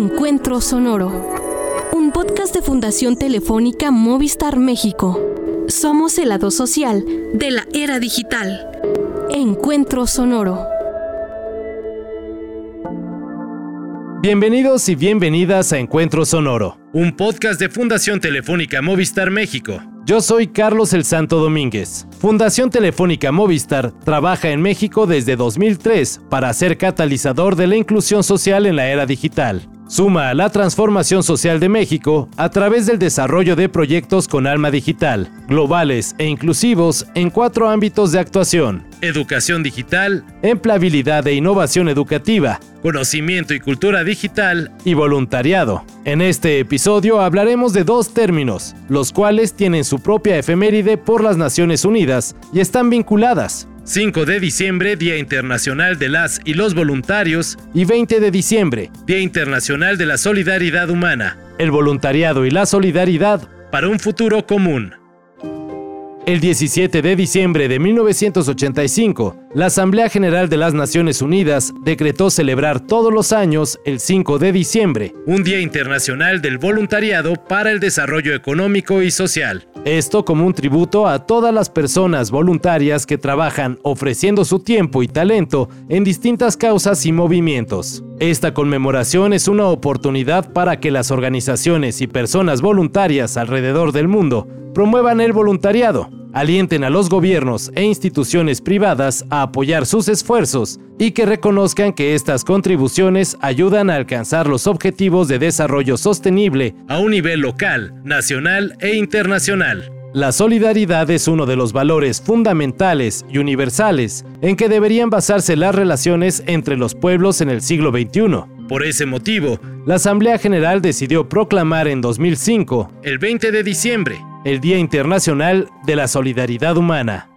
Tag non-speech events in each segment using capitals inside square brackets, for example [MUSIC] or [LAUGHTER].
Encuentro Sonoro. Un podcast de Fundación Telefónica Movistar México. Somos el lado social de la era digital. Encuentro Sonoro. Bienvenidos y bienvenidas a Encuentro Sonoro, un podcast de Fundación Telefónica Movistar México. Yo soy Carlos el Santo Domínguez. Fundación Telefónica Movistar trabaja en México desde 2003 para ser catalizador de la inclusión social en la era digital. Suma a la transformación social de México a través del desarrollo de proyectos con alma digital, globales e inclusivos en cuatro ámbitos de actuación. Educación digital, empleabilidad e innovación educativa, conocimiento y cultura digital y voluntariado. En este episodio hablaremos de dos términos, los cuales tienen su propia efeméride por las Naciones Unidas y están vinculadas. 5 de diciembre, Día Internacional de las y los Voluntarios, y 20 de diciembre, Día Internacional de la Solidaridad Humana, el voluntariado y la solidaridad para un futuro común. El 17 de diciembre de 1985, la Asamblea General de las Naciones Unidas decretó celebrar todos los años el 5 de diciembre, un Día Internacional del Voluntariado para el Desarrollo Económico y Social. Esto como un tributo a todas las personas voluntarias que trabajan ofreciendo su tiempo y talento en distintas causas y movimientos. Esta conmemoración es una oportunidad para que las organizaciones y personas voluntarias alrededor del mundo promuevan el voluntariado, alienten a los gobiernos e instituciones privadas a apoyar sus esfuerzos y que reconozcan que estas contribuciones ayudan a alcanzar los objetivos de desarrollo sostenible a un nivel local, nacional e internacional. La solidaridad es uno de los valores fundamentales y universales en que deberían basarse las relaciones entre los pueblos en el siglo XXI. Por ese motivo, la Asamblea General decidió proclamar en 2005, el 20 de diciembre, el Día Internacional de la Solidaridad Humana.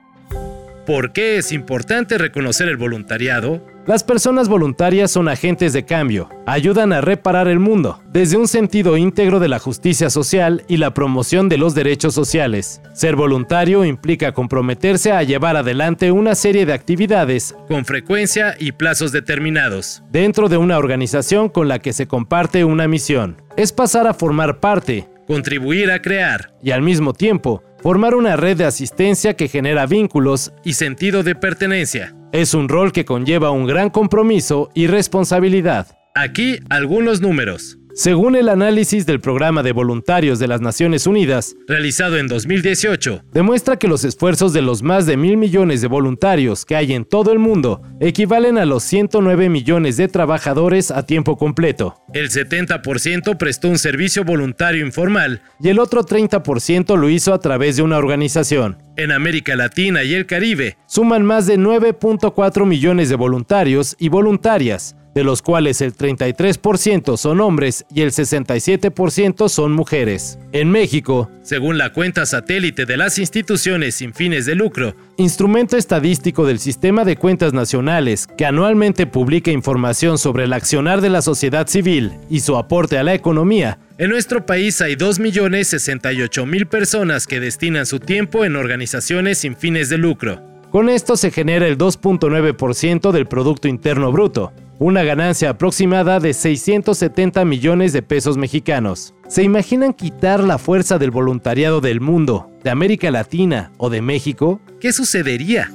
¿Por qué es importante reconocer el voluntariado? Las personas voluntarias son agentes de cambio, ayudan a reparar el mundo, desde un sentido íntegro de la justicia social y la promoción de los derechos sociales. Ser voluntario implica comprometerse a llevar adelante una serie de actividades con frecuencia y plazos determinados, dentro de una organización con la que se comparte una misión. Es pasar a formar parte, contribuir a crear y al mismo tiempo formar una red de asistencia que genera vínculos y sentido de pertenencia. Es un rol que conlleva un gran compromiso y responsabilidad. Aquí algunos números. Según el análisis del Programa de Voluntarios de las Naciones Unidas, realizado en 2018, demuestra que los esfuerzos de los más de mil millones de voluntarios que hay en todo el mundo equivalen a los 109 millones de trabajadores a tiempo completo. El 70% prestó un servicio voluntario informal y el otro 30% lo hizo a través de una organización. En América Latina y el Caribe, suman más de 9.4 millones de voluntarios y voluntarias, de los cuales el 33% son hombres y el 67% son mujeres. En México, según la cuenta satélite de las instituciones sin fines de lucro, instrumento estadístico del Sistema de Cuentas Nacionales, que anualmente publica información sobre el accionar de la sociedad civil y su aporte a la economía, en nuestro país hay 2.068.000 personas que destinan su tiempo en organizaciones sin fines de lucro. Con esto se genera el 2.9% del Producto Interno Bruto, una ganancia aproximada de 670 millones de pesos mexicanos. ¿Se imaginan quitar la fuerza del voluntariado del mundo, de América Latina o de México? ¿Qué sucedería?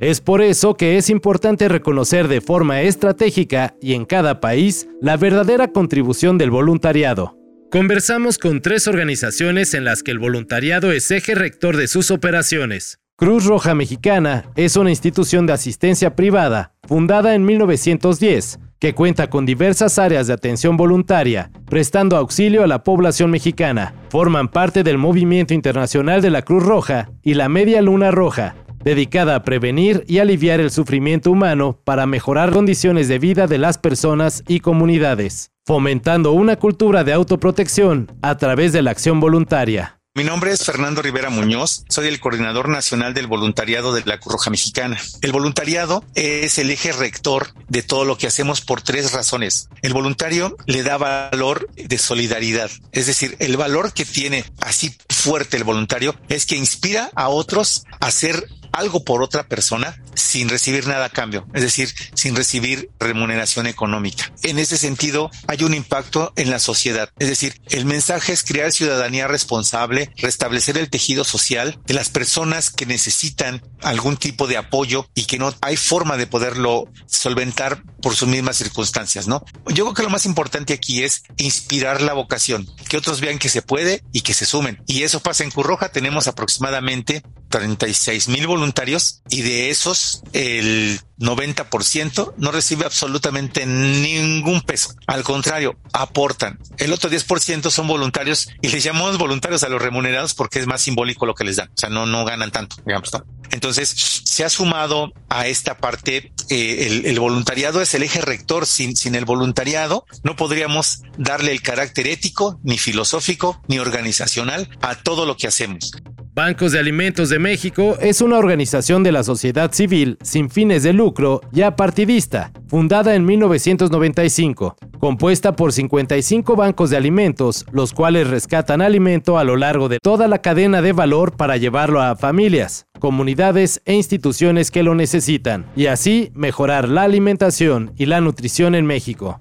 Es por eso que es importante reconocer de forma estratégica y en cada país la verdadera contribución del voluntariado. Conversamos con tres organizaciones en las que el voluntariado es eje rector de sus operaciones. Cruz Roja Mexicana es una institución de asistencia privada fundada en 1910 que cuenta con diversas áreas de atención voluntaria, prestando auxilio a la población mexicana. Forman parte del movimiento internacional de la Cruz Roja y la Media Luna Roja, dedicada a prevenir y aliviar el sufrimiento humano para mejorar condiciones de vida de las personas y comunidades, fomentando una cultura de autoprotección a través de la acción voluntaria. Mi nombre es Fernando Rivera Muñoz, soy el coordinador nacional del voluntariado de la Cruz Roja Mexicana. El voluntariado es el eje rector de todo lo que hacemos por tres razones. El voluntario le da valor de solidaridad, es decir, el valor que tiene así fuerte el voluntario es que inspira a otros a ser algo por otra persona sin recibir nada a cambio, es decir, sin recibir remuneración económica. En ese sentido, hay un impacto en la sociedad, es decir, el mensaje es crear ciudadanía responsable, restablecer el tejido social de las personas que necesitan algún tipo de apoyo y que no hay forma de poderlo solventar por sus mismas circunstancias, ¿no? Yo creo que lo más importante aquí es inspirar la vocación, que otros vean que se puede y que se sumen. Y eso pasa en Curroja, tenemos aproximadamente 36 mil voluntarios y de esos el 90% no recibe absolutamente ningún peso. Al contrario, aportan. El otro 10% son voluntarios y les llamamos voluntarios a los remunerados porque es más simbólico lo que les dan. O sea, no, no ganan tanto, digamos. Entonces, se ha sumado a esta parte, eh, el, el, voluntariado es el eje rector. Sin, sin el voluntariado, no podríamos darle el carácter ético, ni filosófico, ni organizacional a todo lo que hacemos. Bancos de Alimentos de México es una organización de la sociedad civil sin fines de lucro y apartidista, fundada en 1995, compuesta por 55 bancos de alimentos, los cuales rescatan alimento a lo largo de toda la cadena de valor para llevarlo a familias, comunidades e instituciones que lo necesitan, y así mejorar la alimentación y la nutrición en México.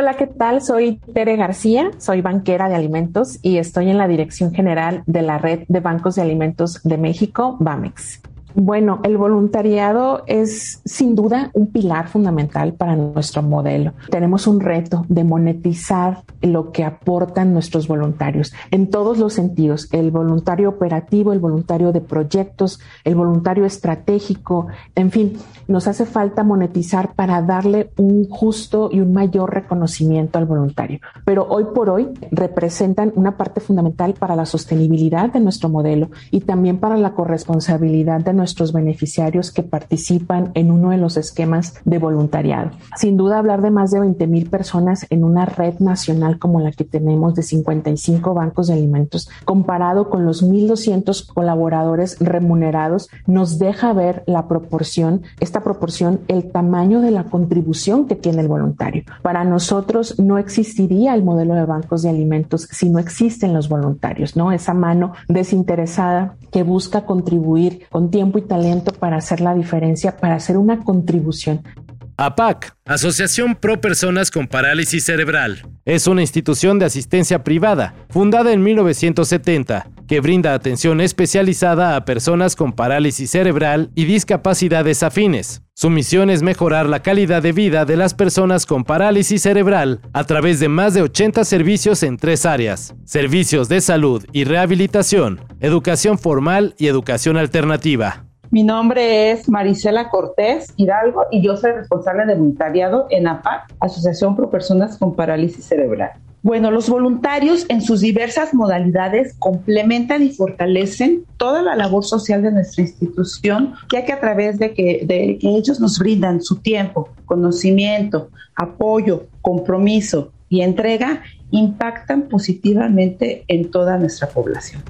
Hola, ¿qué tal? Soy Tere García, soy banquera de alimentos y estoy en la Dirección General de la Red de Bancos de Alimentos de México, BAMEX. Bueno, el voluntariado es sin duda un pilar fundamental para nuestro modelo. Tenemos un reto de monetizar lo que aportan nuestros voluntarios en todos los sentidos, el voluntario operativo, el voluntario de proyectos, el voluntario estratégico, en fin, nos hace falta monetizar para darle un justo y un mayor reconocimiento al voluntario. Pero hoy por hoy representan una parte fundamental para la sostenibilidad de nuestro modelo y también para la corresponsabilidad de nuestros beneficiarios que participan en uno de los esquemas de voluntariado. Sin duda, hablar de más de 20 mil personas en una red nacional como la que tenemos de 55 bancos de alimentos, comparado con los 1.200 colaboradores remunerados, nos deja ver la proporción, esta proporción, el tamaño de la contribución que tiene el voluntario. Para nosotros no existiría el modelo de bancos de alimentos si no existen los voluntarios, ¿no? Esa mano desinteresada que busca contribuir con tiempo y talento para hacer la diferencia, para hacer una contribución. APAC, Asociación Pro Personas con Parálisis Cerebral, es una institución de asistencia privada, fundada en 1970, que brinda atención especializada a personas con parálisis cerebral y discapacidades afines. Su misión es mejorar la calidad de vida de las personas con parálisis cerebral a través de más de 80 servicios en tres áreas, servicios de salud y rehabilitación, educación formal y educación alternativa. Mi nombre es Marisela Cortés Hidalgo y yo soy responsable de voluntariado en APAC, Asociación Pro Personas con Parálisis Cerebral. Bueno, los voluntarios en sus diversas modalidades complementan y fortalecen toda la labor social de nuestra institución, ya que a través de que, de que ellos nos brindan su tiempo, conocimiento, apoyo, compromiso y entrega, impactan positivamente en toda nuestra población.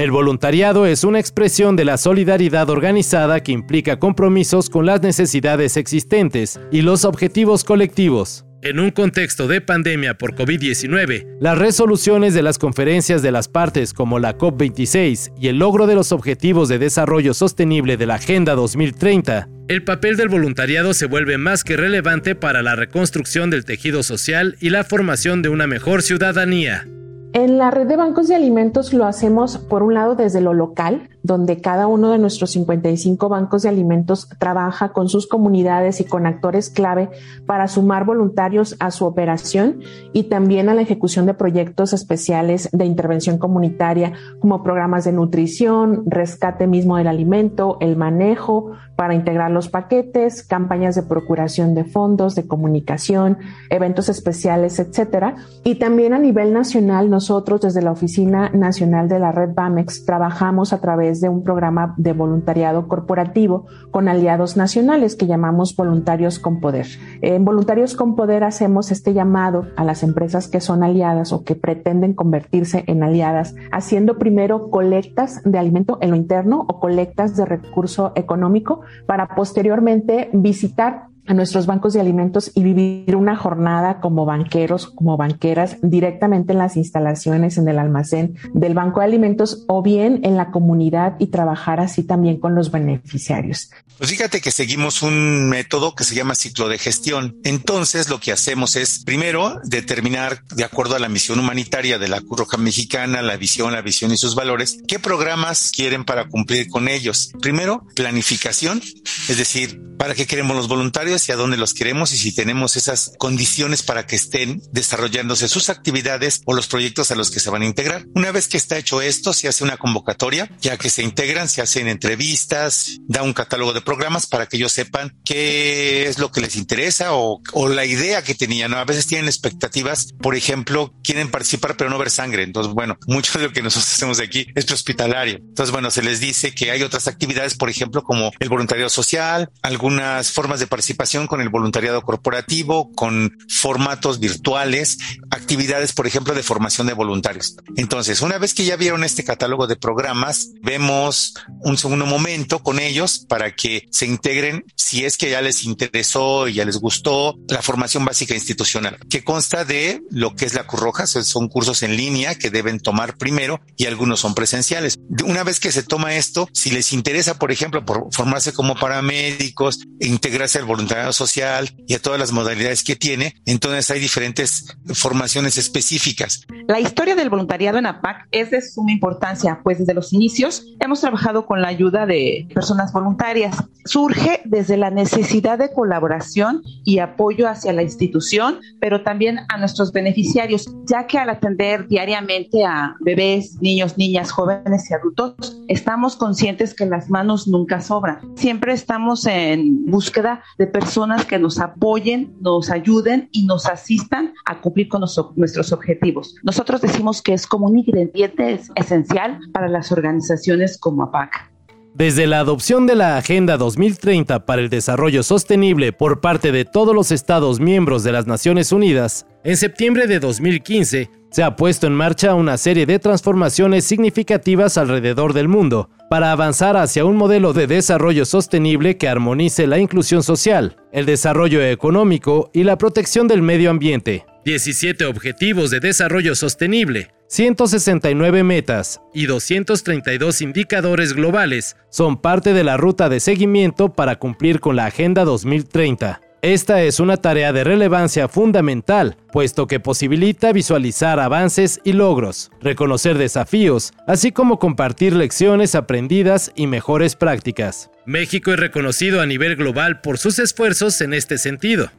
El voluntariado es una expresión de la solidaridad organizada que implica compromisos con las necesidades existentes y los objetivos colectivos. En un contexto de pandemia por COVID-19, las resoluciones de las conferencias de las partes como la COP26 y el logro de los Objetivos de Desarrollo Sostenible de la Agenda 2030, el papel del voluntariado se vuelve más que relevante para la reconstrucción del tejido social y la formación de una mejor ciudadanía. En la red de bancos de alimentos lo hacemos por un lado desde lo local, donde cada uno de nuestros 55 bancos de alimentos trabaja con sus comunidades y con actores clave para sumar voluntarios a su operación y también a la ejecución de proyectos especiales de intervención comunitaria como programas de nutrición, rescate mismo del alimento, el manejo para integrar los paquetes, campañas de procuración de fondos, de comunicación, eventos especiales, etcétera. Y también a nivel nacional nosotros desde la Oficina Nacional de la Red BAMEX trabajamos a través de un programa de voluntariado corporativo con aliados nacionales que llamamos Voluntarios con Poder. En Voluntarios con Poder hacemos este llamado a las empresas que son aliadas o que pretenden convertirse en aliadas, haciendo primero colectas de alimento en lo interno o colectas de recurso económico para posteriormente visitar a nuestros bancos de alimentos y vivir una jornada como banqueros, como banqueras, directamente en las instalaciones, en el almacén del Banco de Alimentos o bien en la comunidad y trabajar así también con los beneficiarios. Pues fíjate que seguimos un método que se llama ciclo de gestión. Entonces lo que hacemos es primero determinar de acuerdo a la misión humanitaria de la Cruz Roja Mexicana, la visión, la visión y sus valores, qué programas quieren para cumplir con ellos. Primero, planificación, es decir, para qué queremos los voluntarios y a dónde los queremos y si tenemos esas condiciones para que estén desarrollándose sus actividades o los proyectos a los que se van a integrar. Una vez que está hecho esto, se hace una convocatoria, ya que se integran, se hacen entrevistas, da un catálogo de programas para que ellos sepan qué es lo que les interesa o, o la idea que tenían. A veces tienen expectativas, por ejemplo, quieren participar pero no ver sangre. Entonces, bueno, [LAUGHS] mucho de lo que nosotros hacemos aquí es hospitalario. Entonces, bueno, se les dice que hay otras actividades, por ejemplo, como el voluntariado social, algún unas formas de participación con el voluntariado corporativo, con formatos virtuales, actividades, por ejemplo, de formación de voluntarios. Entonces, una vez que ya vieron este catálogo de programas, vemos un segundo momento con ellos para que se integren, si es que ya les interesó y ya les gustó, la formación básica institucional, que consta de lo que es la Cruz Roja, son cursos en línea que deben tomar primero y algunos son presenciales. Una vez que se toma esto, si les interesa, por ejemplo, por formarse como paramédicos, integrarse al voluntariado social y a todas las modalidades que tiene. Entonces hay diferentes formaciones específicas. La historia del voluntariado en APAC es de suma importancia, pues desde los inicios hemos trabajado con la ayuda de personas voluntarias. Surge desde la necesidad de colaboración y apoyo hacia la institución, pero también a nuestros beneficiarios, ya que al atender diariamente a bebés, niños, niñas, jóvenes y adultos, estamos conscientes que las manos nunca sobran. Siempre estamos en búsqueda de personas que nos apoyen, nos ayuden y nos asistan a cumplir con nuestros objetivos. Nosotros decimos que es como un ingrediente esencial para las organizaciones como APAC. Desde la adopción de la Agenda 2030 para el Desarrollo Sostenible por parte de todos los Estados miembros de las Naciones Unidas, en septiembre de 2015 se ha puesto en marcha una serie de transformaciones significativas alrededor del mundo para avanzar hacia un modelo de desarrollo sostenible que armonice la inclusión social, el desarrollo económico y la protección del medio ambiente. 17 Objetivos de Desarrollo Sostenible, 169 metas y 232 indicadores globales son parte de la ruta de seguimiento para cumplir con la Agenda 2030. Esta es una tarea de relevancia fundamental, puesto que posibilita visualizar avances y logros, reconocer desafíos, así como compartir lecciones aprendidas y mejores prácticas. México es reconocido a nivel global por sus esfuerzos en este sentido.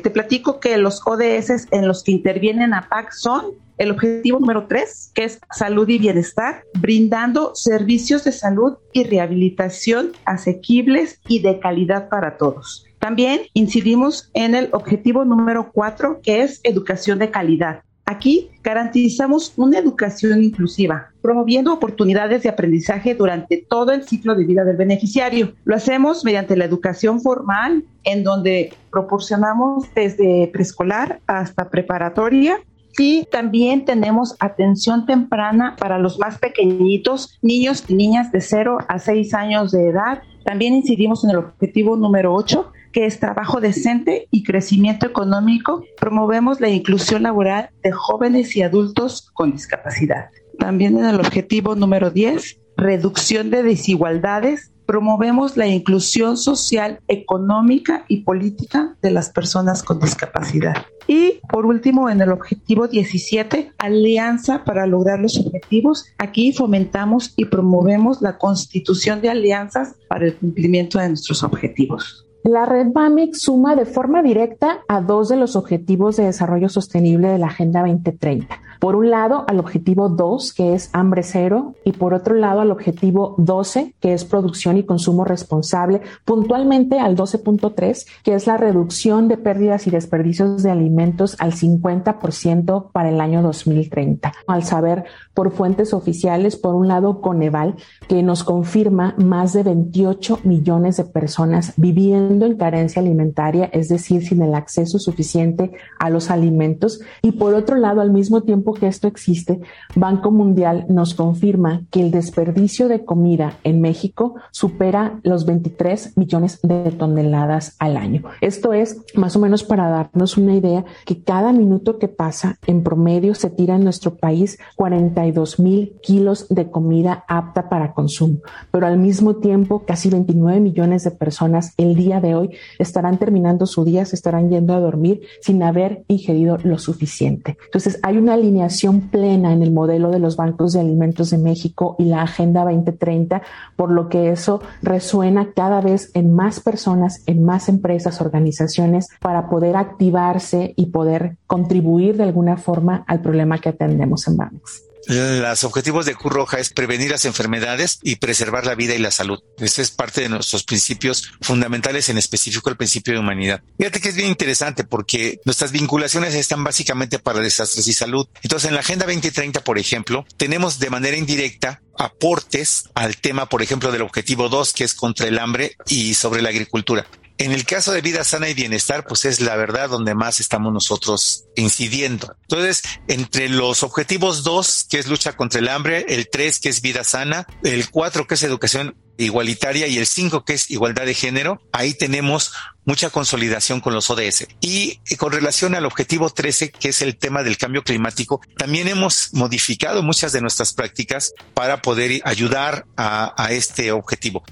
Te platico que los ODS en los que intervienen APAC son el objetivo número tres, que es salud y bienestar, brindando servicios de salud y rehabilitación asequibles y de calidad para todos. También incidimos en el objetivo número cuatro, que es educación de calidad. Aquí garantizamos una educación inclusiva, promoviendo oportunidades de aprendizaje durante todo el ciclo de vida del beneficiario. Lo hacemos mediante la educación formal, en donde proporcionamos desde preescolar hasta preparatoria y también tenemos atención temprana para los más pequeñitos, niños y niñas de 0 a 6 años de edad. También incidimos en el objetivo número 8, que es trabajo decente y crecimiento económico. Promovemos la inclusión laboral de jóvenes y adultos con discapacidad. También en el objetivo número 10, reducción de desigualdades promovemos la inclusión social, económica y política de las personas con discapacidad. Y por último, en el objetivo 17, alianza para lograr los objetivos. Aquí fomentamos y promovemos la constitución de alianzas para el cumplimiento de nuestros objetivos. La red BAMIC suma de forma directa a dos de los objetivos de desarrollo sostenible de la Agenda 2030 por un lado, al objetivo 2, que es hambre cero, y por otro lado, al objetivo 12, que es producción y consumo responsable, puntualmente al 12.3, que es la reducción de pérdidas y desperdicios de alimentos al 50% para el año 2030. Al saber por fuentes oficiales, por un lado, Coneval, que nos confirma más de 28 millones de personas viviendo en carencia alimentaria, es decir, sin el acceso suficiente a los alimentos, y por otro lado, al mismo tiempo, que esto existe, Banco Mundial nos confirma que el desperdicio de comida en México supera los 23 millones de toneladas al año. Esto es más o menos para darnos una idea que cada minuto que pasa en promedio se tira en nuestro país 42 mil kilos de comida apta para consumo, pero al mismo tiempo casi 29 millones de personas el día de hoy estarán terminando su día, se estarán yendo a dormir sin haber ingerido lo suficiente. Entonces hay una plena en el modelo de los bancos de alimentos de México y la Agenda 2030, por lo que eso resuena cada vez en más personas, en más empresas, organizaciones, para poder activarse y poder contribuir de alguna forma al problema que atendemos en Bamex. Los objetivos de Cruz Roja es prevenir las enfermedades y preservar la vida y la salud. Ese es parte de nuestros principios fundamentales, en específico el principio de humanidad. Fíjate que es bien interesante porque nuestras vinculaciones están básicamente para desastres y salud. Entonces, en la Agenda 2030, por ejemplo, tenemos de manera indirecta aportes al tema, por ejemplo, del objetivo 2, que es contra el hambre y sobre la agricultura. En el caso de vida sana y bienestar, pues es la verdad donde más estamos nosotros incidiendo. Entonces, entre los objetivos dos, que es lucha contra el hambre, el tres, que es vida sana, el cuatro, que es educación igualitaria y el cinco, que es igualdad de género, ahí tenemos mucha consolidación con los ODS. Y con relación al objetivo 13, que es el tema del cambio climático, también hemos modificado muchas de nuestras prácticas para poder ayudar a este objetivo.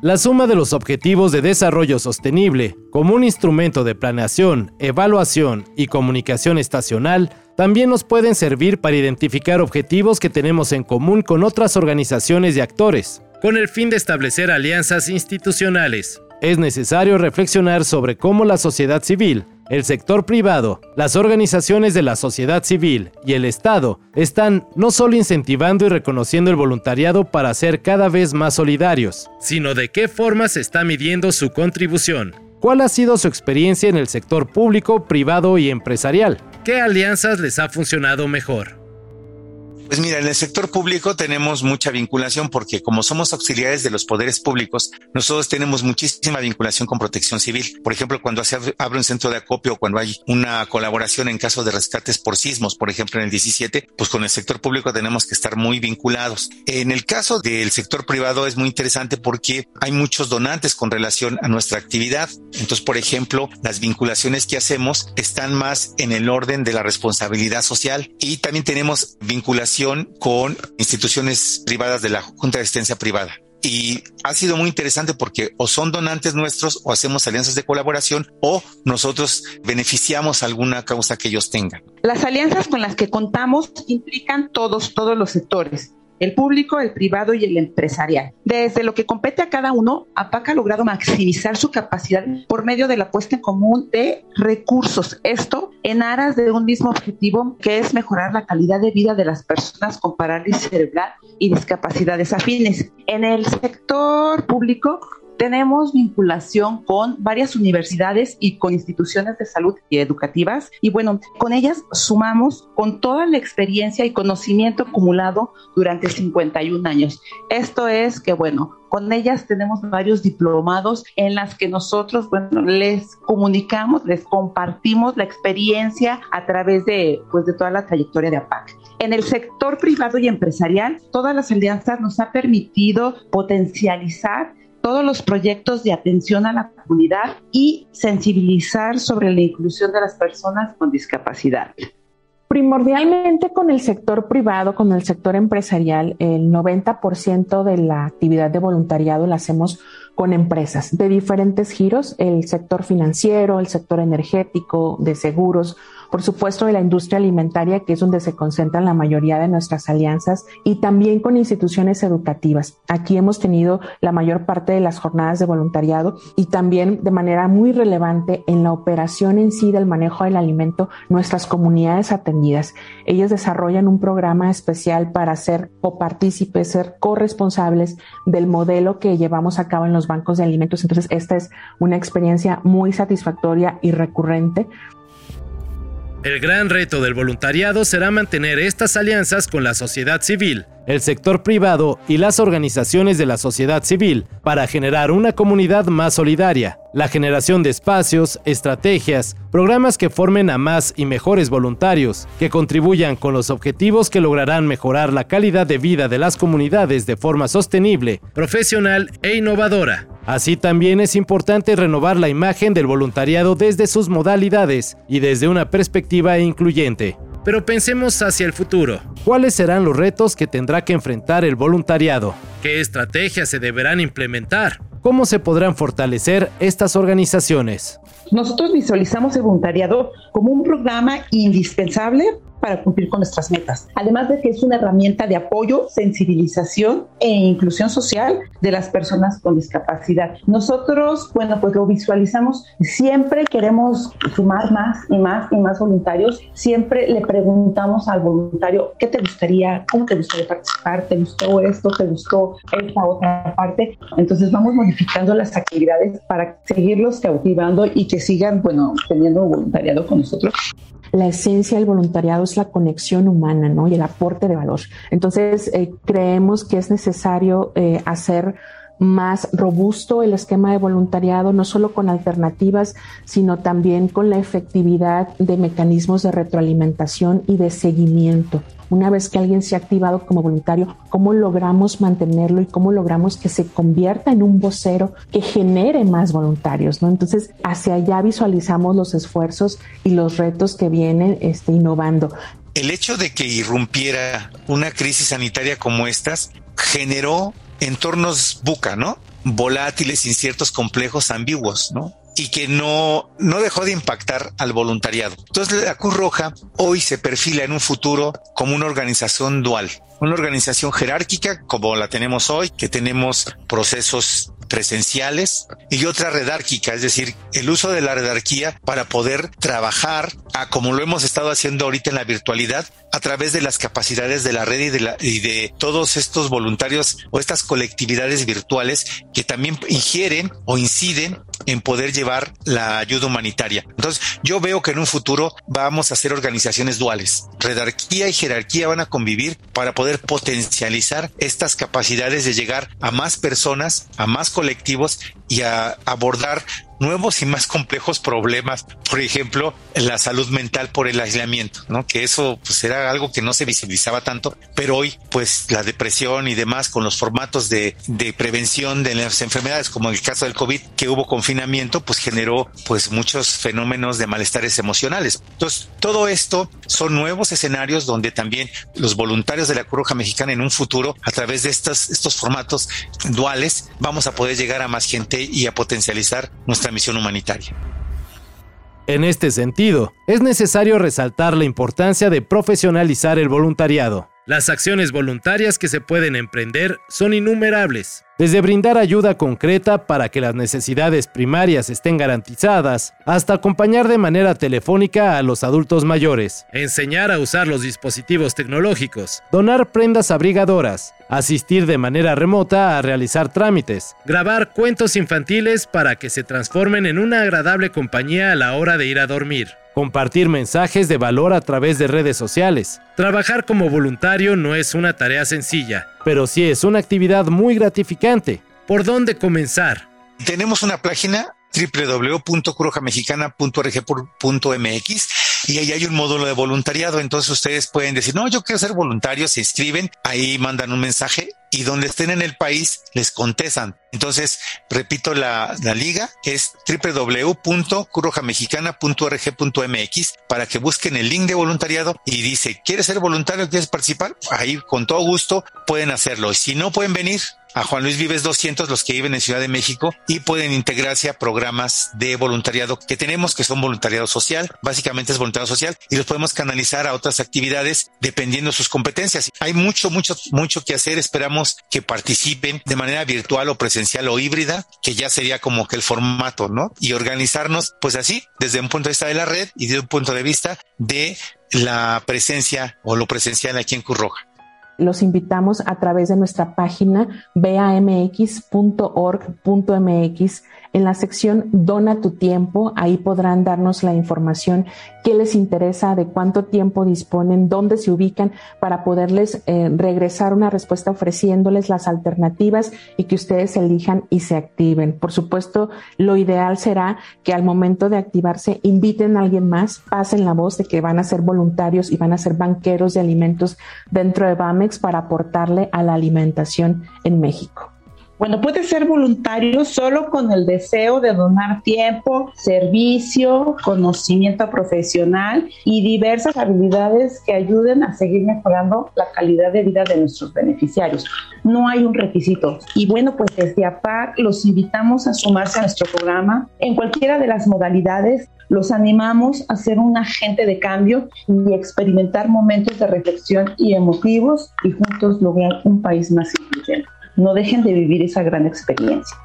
La suma de los objetivos de desarrollo sostenible como un instrumento de planeación, evaluación y comunicación estacional también nos pueden servir para identificar objetivos que tenemos en común con otras organizaciones y actores, con el fin de establecer alianzas institucionales. Es necesario reflexionar sobre cómo la sociedad civil el sector privado, las organizaciones de la sociedad civil y el Estado están no solo incentivando y reconociendo el voluntariado para ser cada vez más solidarios, sino de qué forma se está midiendo su contribución. ¿Cuál ha sido su experiencia en el sector público, privado y empresarial? ¿Qué alianzas les ha funcionado mejor? Pues mira, en el sector público tenemos mucha vinculación porque como somos auxiliares de los poderes públicos, nosotros tenemos muchísima vinculación con protección civil. Por ejemplo, cuando se abre un centro de acopio, cuando hay una colaboración en caso de rescates por sismos, por ejemplo, en el 17, pues con el sector público tenemos que estar muy vinculados. En el caso del sector privado es muy interesante porque hay muchos donantes con relación a nuestra actividad. Entonces, por ejemplo, las vinculaciones que hacemos están más en el orden de la responsabilidad social y también tenemos vinculación con instituciones privadas de la Junta de Asistencia Privada. Y ha sido muy interesante porque o son donantes nuestros o hacemos alianzas de colaboración o nosotros beneficiamos alguna causa que ellos tengan. Las alianzas con las que contamos implican todos, todos los sectores el público, el privado y el empresarial. Desde lo que compete a cada uno, APAC ha logrado maximizar su capacidad por medio de la puesta en común de recursos. Esto en aras de un mismo objetivo que es mejorar la calidad de vida de las personas con parálisis cerebral y discapacidades afines. En el sector público, tenemos vinculación con varias universidades y con instituciones de salud y educativas y bueno, con ellas sumamos con toda la experiencia y conocimiento acumulado durante 51 años. Esto es que bueno, con ellas tenemos varios diplomados en las que nosotros, bueno, les comunicamos, les compartimos la experiencia a través de, pues, de toda la trayectoria de APAC. En el sector privado y empresarial, todas las alianzas nos ha permitido potencializar todos los proyectos de atención a la comunidad y sensibilizar sobre la inclusión de las personas con discapacidad. Primordialmente con el sector privado, con el sector empresarial, el 90% de la actividad de voluntariado la hacemos con empresas de diferentes giros, el sector financiero, el sector energético, de seguros, por supuesto de la industria alimentaria, que es donde se concentran la mayoría de nuestras alianzas, y también con instituciones educativas. Aquí hemos tenido la mayor parte de las jornadas de voluntariado y también de manera muy relevante en la operación en sí del manejo del alimento, nuestras comunidades atendidas. Ellos desarrollan un programa especial para ser copartícipes, ser corresponsables del modelo que llevamos a cabo en los bancos de alimentos. Entonces, esta es una experiencia muy satisfactoria y recurrente el gran reto del voluntariado será mantener estas alianzas con la sociedad civil el sector privado y las organizaciones de la sociedad civil para generar una comunidad más solidaria, la generación de espacios, estrategias, programas que formen a más y mejores voluntarios, que contribuyan con los objetivos que lograrán mejorar la calidad de vida de las comunidades de forma sostenible, profesional e innovadora. Así también es importante renovar la imagen del voluntariado desde sus modalidades y desde una perspectiva incluyente. Pero pensemos hacia el futuro. ¿Cuáles serán los retos que tendrá que enfrentar el voluntariado? ¿Qué estrategias se deberán implementar? ¿Cómo se podrán fortalecer estas organizaciones? Nosotros visualizamos el voluntariado como un programa indispensable para cumplir con nuestras metas. Además de que es una herramienta de apoyo, sensibilización e inclusión social de las personas con discapacidad. Nosotros, bueno, pues lo visualizamos, siempre queremos sumar más y más y más voluntarios. Siempre le preguntamos al voluntario, ¿qué te gustaría? ¿Cómo te gustaría participar? ¿Te gustó esto? ¿Te gustó esta otra parte? Entonces vamos modificando las actividades para seguirlos cautivando y que sigan, bueno, teniendo voluntariado con nosotros la esencia del voluntariado es la conexión humana, ¿no? Y el aporte de valor. Entonces, eh, creemos que es necesario eh, hacer más robusto el esquema de voluntariado, no solo con alternativas, sino también con la efectividad de mecanismos de retroalimentación y de seguimiento. Una vez que alguien se ha activado como voluntario, ¿cómo logramos mantenerlo y cómo logramos que se convierta en un vocero que genere más voluntarios? ¿no? Entonces, hacia allá visualizamos los esfuerzos y los retos que vienen este, innovando. El hecho de que irrumpiera una crisis sanitaria como estas generó entornos buca, ¿no? Volátiles, inciertos, complejos, ambiguos, ¿no? y que no, no dejó de impactar al voluntariado. Entonces la Cruz Roja hoy se perfila en un futuro como una organización dual, una organización jerárquica como la tenemos hoy, que tenemos procesos presenciales y otra redárquica, es decir, el uso de la redarquía para poder trabajar a como lo hemos estado haciendo ahorita en la virtualidad a través de las capacidades de la red y de, la, y de todos estos voluntarios o estas colectividades virtuales que también ingieren o inciden en poder llevar la ayuda humanitaria. Entonces, yo veo que en un futuro vamos a hacer organizaciones duales. Redarquía y jerarquía van a convivir para poder potencializar estas capacidades de llegar a más personas, a más colectivos y a abordar nuevos y más complejos problemas, por ejemplo, la salud mental por el aislamiento, ¿no? Que eso pues era algo que no se visibilizaba tanto, pero hoy pues la depresión y demás con los formatos de, de prevención de las enfermedades, como en el caso del COVID, que hubo confinamiento, pues generó pues muchos fenómenos de malestares emocionales. Entonces, todo esto son nuevos escenarios donde también los voluntarios de la Cruz Roja Mexicana en un futuro, a través de estos, estos formatos duales, vamos a poder llegar a más gente y a potencializar nuestra misión humanitaria. En este sentido, es necesario resaltar la importancia de profesionalizar el voluntariado. Las acciones voluntarias que se pueden emprender son innumerables, desde brindar ayuda concreta para que las necesidades primarias estén garantizadas, hasta acompañar de manera telefónica a los adultos mayores, enseñar a usar los dispositivos tecnológicos, donar prendas abrigadoras, asistir de manera remota a realizar trámites, grabar cuentos infantiles para que se transformen en una agradable compañía a la hora de ir a dormir compartir mensajes de valor a través de redes sociales. Trabajar como voluntario no es una tarea sencilla, pero sí es una actividad muy gratificante. ¿Por dónde comenzar? Tenemos una página www.crujamexicana.org.mx y ahí hay un módulo de voluntariado. Entonces ustedes pueden decir, no, yo quiero ser voluntario, se inscriben, ahí mandan un mensaje y donde estén en el país les contestan. Entonces, repito, la, la liga es www.crujamexicana.org.mx para que busquen el link de voluntariado y dice, ¿quieres ser voluntario? ¿Quieres participar? Ahí con todo gusto pueden hacerlo. Y si no pueden venir, a Juan Luis Vives 200 los que viven en Ciudad de México y pueden integrarse a programas de voluntariado que tenemos que son voluntariado social, básicamente es voluntariado social y los podemos canalizar a otras actividades dependiendo de sus competencias. Hay mucho, mucho, mucho que hacer. Esperamos que participen de manera virtual o presencial o híbrida, que ya sería como que el formato, ¿no? Y organizarnos pues así, desde un punto de vista de la red y desde un punto de vista de la presencia o lo presencial aquí en Curroja. los invitamos a través de nuestra página bamx.org.mx en la sección Dona tu tiempo, ahí podrán darnos la información qué les interesa, de cuánto tiempo disponen, dónde se ubican para poderles eh, regresar una respuesta ofreciéndoles las alternativas y que ustedes elijan y se activen. Por supuesto, lo ideal será que al momento de activarse inviten a alguien más, pasen la voz de que van a ser voluntarios y van a ser banqueros de alimentos dentro de BAMEX para aportarle a la alimentación en México. Bueno, puede ser voluntario solo con el deseo de donar tiempo, servicio, conocimiento profesional y diversas habilidades que ayuden a seguir mejorando la calidad de vida de nuestros beneficiarios. No hay un requisito. Y bueno, pues desde APAC los invitamos a sumarse a nuestro programa en cualquiera de las modalidades. Los animamos a ser un agente de cambio y experimentar momentos de reflexión y emotivos y juntos lograr un país más incluyente no dejen de vivir esa gran experiencia.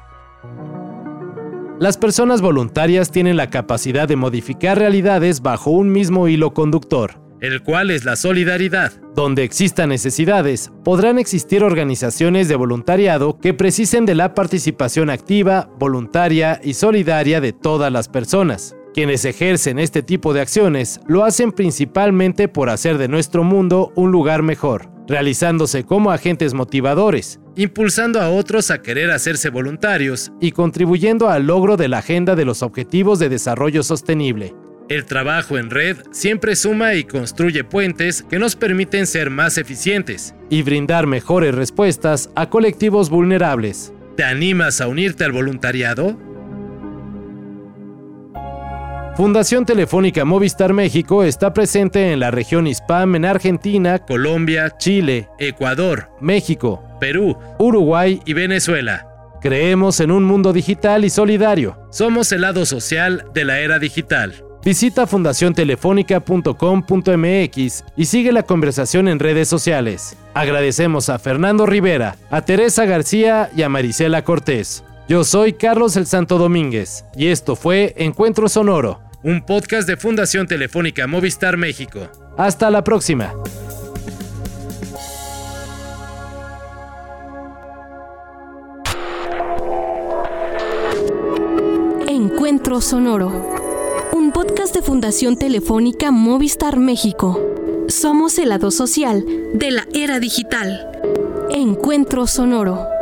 Las personas voluntarias tienen la capacidad de modificar realidades bajo un mismo hilo conductor, el cual es la solidaridad. Donde existan necesidades, podrán existir organizaciones de voluntariado que precisen de la participación activa, voluntaria y solidaria de todas las personas. Quienes ejercen este tipo de acciones lo hacen principalmente por hacer de nuestro mundo un lugar mejor, realizándose como agentes motivadores, impulsando a otros a querer hacerse voluntarios y contribuyendo al logro de la agenda de los Objetivos de Desarrollo Sostenible. El trabajo en red siempre suma y construye puentes que nos permiten ser más eficientes y brindar mejores respuestas a colectivos vulnerables. ¿Te animas a unirte al voluntariado? Fundación Telefónica Movistar México está presente en la región Hispam en Argentina, Colombia, Chile, Ecuador, México, Perú, Uruguay y Venezuela. Creemos en un mundo digital y solidario. Somos el lado social de la era digital. Visita fundaciontelefónica.com.mx y sigue la conversación en redes sociales. Agradecemos a Fernando Rivera, a Teresa García y a Marisela Cortés. Yo soy Carlos el Santo Domínguez y esto fue Encuentro Sonoro, un podcast de Fundación Telefónica Movistar México. Hasta la próxima. Encuentro Sonoro, un podcast de Fundación Telefónica Movistar México. Somos el lado social de la era digital. Encuentro Sonoro.